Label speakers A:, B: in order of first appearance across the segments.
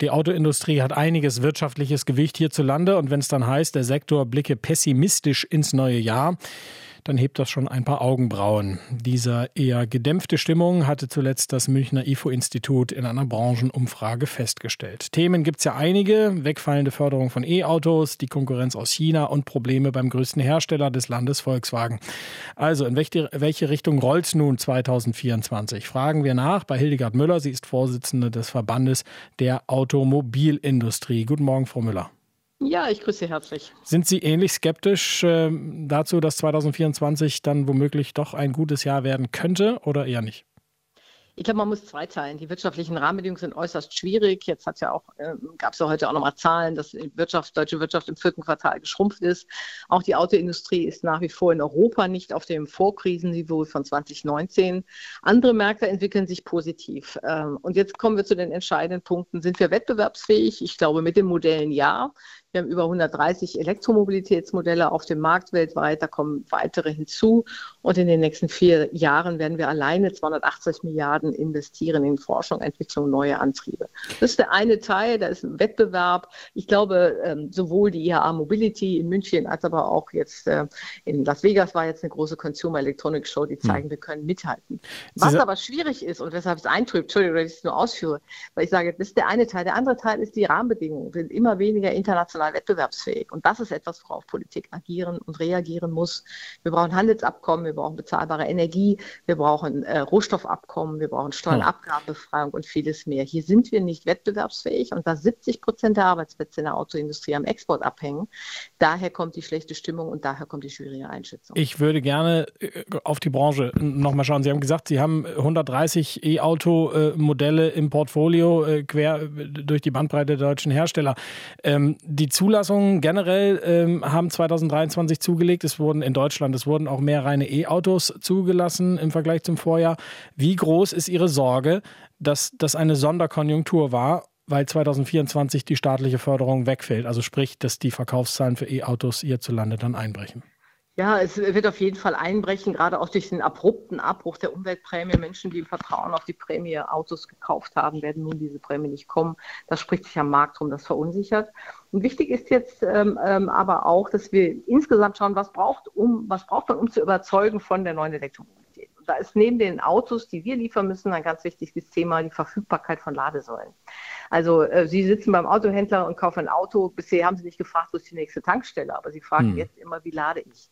A: Die Autoindustrie hat einiges wirtschaftliches Gewicht hierzulande und wenn es dann heißt, der Sektor blicke pessimistisch ins neue Jahr, dann hebt das schon ein paar Augenbrauen. Dieser eher gedämpfte Stimmung hatte zuletzt das Münchner IFO-Institut in einer Branchenumfrage festgestellt. Themen gibt es ja einige, wegfallende Förderung von E-Autos, die Konkurrenz aus China und Probleme beim größten Hersteller des Landes Volkswagen. Also, in welche, welche Richtung rollt es nun 2024? Fragen wir nach bei Hildegard Müller. Sie ist Vorsitzende des Verbandes der Automobilindustrie. Guten Morgen, Frau Müller.
B: Ja, ich grüße Sie herzlich.
A: Sind Sie ähnlich skeptisch äh, dazu, dass 2024 dann womöglich doch ein gutes Jahr werden könnte oder eher nicht?
B: Ich glaube, man muss zweiteilen. Die wirtschaftlichen Rahmenbedingungen sind äußerst schwierig. Jetzt hat ja auch, äh, gab es ja heute auch nochmal Zahlen, dass die Wirtschaft, deutsche Wirtschaft im vierten Quartal geschrumpft ist. Auch die Autoindustrie ist nach wie vor in Europa nicht auf dem Vorkrisenniveau von 2019. Andere Märkte entwickeln sich positiv. Ähm, und jetzt kommen wir zu den entscheidenden Punkten. Sind wir wettbewerbsfähig? Ich glaube, mit den Modellen ja. Wir haben über 130 Elektromobilitätsmodelle auf dem Markt weltweit. Da kommen weitere hinzu. Und in den nächsten vier Jahren werden wir alleine 280 Milliarden investieren in Forschung, Entwicklung, neue Antriebe. Das ist der eine Teil. Da ist ein Wettbewerb. Ich glaube, ähm, sowohl die IHA Mobility in München als aber auch jetzt äh, in Las Vegas war jetzt eine große Consumer Electronics Show, die zeigen, hm. wir können mithalten. Was aber schwierig ist und weshalb es eintrübt, Entschuldigung, dass ich es nur ausführe, weil ich sage, das ist der eine Teil. Der andere Teil ist die Rahmenbedingungen. Wir sind immer weniger international international wettbewerbsfähig. Und das ist etwas, worauf Politik agieren und reagieren muss. Wir brauchen Handelsabkommen, wir brauchen bezahlbare Energie, wir brauchen äh, Rohstoffabkommen, wir brauchen Steuernabgabenbefreiung und vieles mehr. Hier sind wir nicht wettbewerbsfähig und da 70 Prozent der Arbeitsplätze in der Autoindustrie am Export abhängen. Daher kommt die schlechte Stimmung und daher kommt die schwierige Einschätzung.
A: Ich würde gerne äh, auf die Branche nochmal schauen. Sie haben gesagt, Sie haben 130 E-Auto-Modelle im Portfolio äh, quer durch die Bandbreite der deutschen Hersteller. Ähm, die Zulassungen generell ähm, haben 2023 zugelegt. Es wurden in Deutschland, es wurden auch mehr reine E-Autos zugelassen im Vergleich zum Vorjahr. Wie groß ist Ihre Sorge, dass das eine Sonderkonjunktur war, weil 2024 die staatliche Förderung wegfällt? Also sprich, dass die Verkaufszahlen für E-Autos hierzulande dann einbrechen?
B: Ja, es wird auf jeden Fall einbrechen, gerade auch durch den abrupten Abbruch der Umweltprämie. Menschen, die im Vertrauen auf die Prämie Autos gekauft haben, werden nun diese Prämie nicht kommen. Das spricht sich am Markt rum, das verunsichert. Und wichtig ist jetzt ähm, ähm, aber auch, dass wir insgesamt schauen, was braucht, um, was braucht man, um zu überzeugen von der neuen Elektromobilität. Und da ist neben den Autos, die wir liefern müssen, ein ganz wichtiges Thema die Verfügbarkeit von Ladesäulen. Also äh, Sie sitzen beim Autohändler und kaufen ein Auto. Bisher haben Sie nicht gefragt, wo ist die nächste Tankstelle, aber Sie fragen hm. jetzt immer, wie lade ich?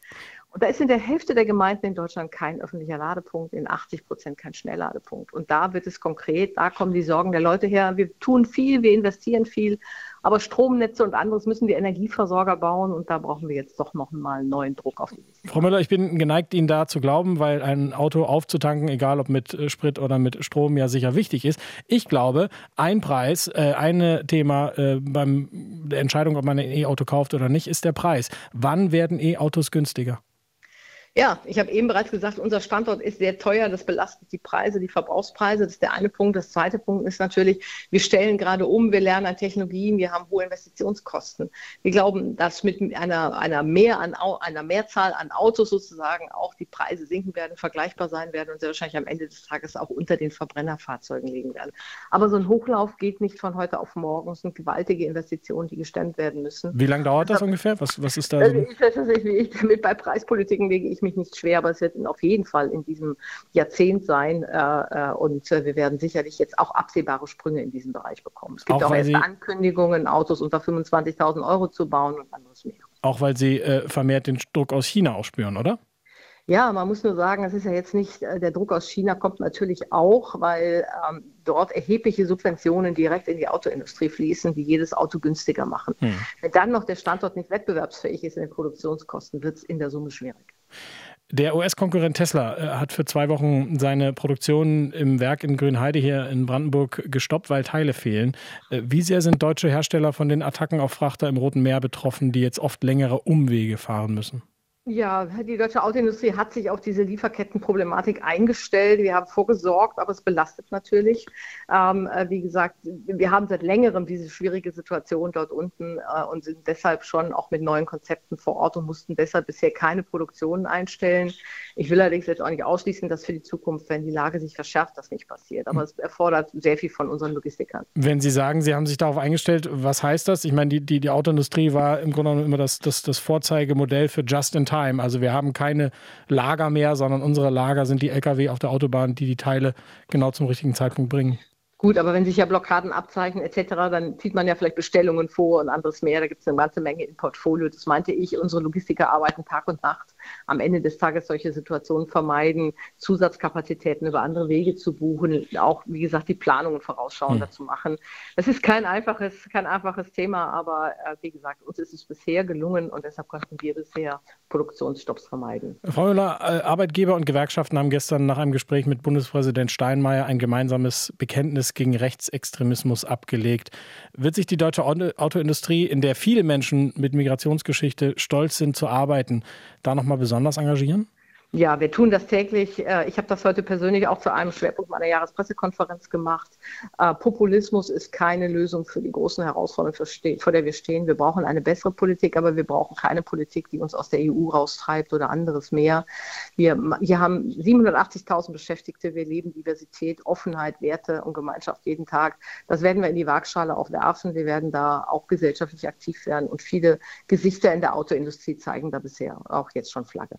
B: Und da ist in der Hälfte der Gemeinden in Deutschland kein öffentlicher Ladepunkt, in 80 Prozent kein Schnellladepunkt. Und da wird es konkret, da kommen die Sorgen der Leute her. Wir tun viel, wir investieren viel, aber Stromnetze und anderes müssen die Energieversorger bauen und da brauchen wir jetzt doch noch mal einen neuen Druck auf die.
A: Frau Müller, ich bin geneigt, Ihnen da zu glauben, weil ein Auto aufzutanken, egal ob mit äh, Sprit oder mit Strom, ja sicher wichtig ist. Ich glaube, ein Preis, äh, ein Thema äh, beim der Entscheidung, ob man ein E-Auto kauft oder nicht, ist der Preis. Wann werden E-Autos günstiger?
B: Ja, ich habe eben bereits gesagt, unser Standort ist sehr teuer. Das belastet die Preise, die Verbrauchspreise. Das ist der eine Punkt. Das zweite Punkt ist natürlich, wir stellen gerade um, wir lernen an Technologien, wir haben hohe Investitionskosten. Wir glauben, dass mit einer, einer, mehr an, einer Mehrzahl an Autos sozusagen auch die Preise sinken werden, vergleichbar sein werden und sehr wahrscheinlich am Ende des Tages auch unter den Verbrennerfahrzeugen liegen werden. Aber so ein Hochlauf geht nicht von heute auf morgen. Es sind gewaltige Investitionen, die gestemmt werden müssen.
A: Wie lange dauert das ungefähr? Was, was ist da?
B: Also ich, ich, ich, damit bei Preispolitiken lege ich mich nicht schwer, aber es wird auf jeden Fall in diesem Jahrzehnt sein. Äh, äh, und äh, wir werden sicherlich jetzt auch absehbare Sprünge in diesem Bereich bekommen. Es gibt auch, auch erste Ankündigungen, Autos unter 25.000 Euro zu bauen und anderes mehr.
A: Auch weil Sie äh, vermehrt den Druck aus China auch spüren, oder?
B: Ja, man muss nur sagen, es ist ja jetzt nicht, der Druck aus China kommt natürlich auch, weil ähm, dort erhebliche Subventionen direkt in die Autoindustrie fließen, die jedes Auto günstiger machen. Hm. Wenn dann noch der Standort nicht wettbewerbsfähig ist in den Produktionskosten, wird es in der Summe schwierig.
A: Der US-Konkurrent Tesla äh, hat für zwei Wochen seine Produktion im Werk in Grünheide hier in Brandenburg gestoppt, weil Teile fehlen. Äh, wie sehr sind deutsche Hersteller von den Attacken auf Frachter im Roten Meer betroffen, die jetzt oft längere Umwege fahren müssen?
B: Ja, die deutsche Autoindustrie hat sich auf diese Lieferkettenproblematik eingestellt. Wir haben vorgesorgt, aber es belastet natürlich. Ähm, äh, wie gesagt, wir haben seit längerem diese schwierige Situation dort unten äh, und sind deshalb schon auch mit neuen Konzepten vor Ort und mussten deshalb bisher keine Produktionen einstellen. Ich will allerdings jetzt auch nicht ausschließen, dass für die Zukunft, wenn die Lage sich verschärft, das nicht passiert. Aber es erfordert sehr viel von unseren Logistikern.
A: Wenn Sie sagen, Sie haben sich darauf eingestellt, was heißt das? Ich meine, die, die, die Autoindustrie war im Grunde genommen immer das, das, das Vorzeigemodell für Just-in-Time. Also wir haben keine Lager mehr, sondern unsere Lager sind die Lkw auf der Autobahn, die die Teile genau zum richtigen Zeitpunkt bringen.
B: Gut, aber wenn sich ja Blockaden abzeichnen etc., dann zieht man ja vielleicht Bestellungen vor und anderes mehr. Da gibt es eine ganze Menge im Portfolio. Das meinte ich, unsere Logistiker arbeiten Tag und Nacht. Am Ende des Tages solche Situationen vermeiden, Zusatzkapazitäten über andere Wege zu buchen, auch wie gesagt die Planungen vorausschauender hm. zu machen. Das ist kein einfaches, kein einfaches Thema, aber äh, wie gesagt, uns ist es bisher gelungen und deshalb konnten wir bisher Produktionsstopps vermeiden.
A: Frau Müller, äh, Arbeitgeber und Gewerkschaften haben gestern nach einem Gespräch mit Bundespräsident Steinmeier ein gemeinsames Bekenntnis gegen Rechtsextremismus abgelegt. Wird sich die deutsche Autoindustrie, in der viele Menschen mit Migrationsgeschichte stolz sind zu arbeiten, da nochmal besonders engagieren?
B: Ja, wir tun das täglich. Äh, ich habe das heute persönlich auch zu einem Schwerpunkt meiner Jahrespressekonferenz gemacht. Äh, Populismus ist keine Lösung für die großen Herausforderungen, vor der wir stehen. Wir brauchen eine bessere Politik, aber wir brauchen keine Politik, die uns aus der EU raustreibt oder anderes mehr. Wir, wir haben 780.000 Beschäftigte. Wir leben Diversität, Offenheit, Werte und Gemeinschaft jeden Tag. Das werden wir in die Waagschale auch werfen. Wir werden da auch gesellschaftlich aktiv werden. Und viele Gesichter in der Autoindustrie zeigen da bisher auch jetzt schon Flagge.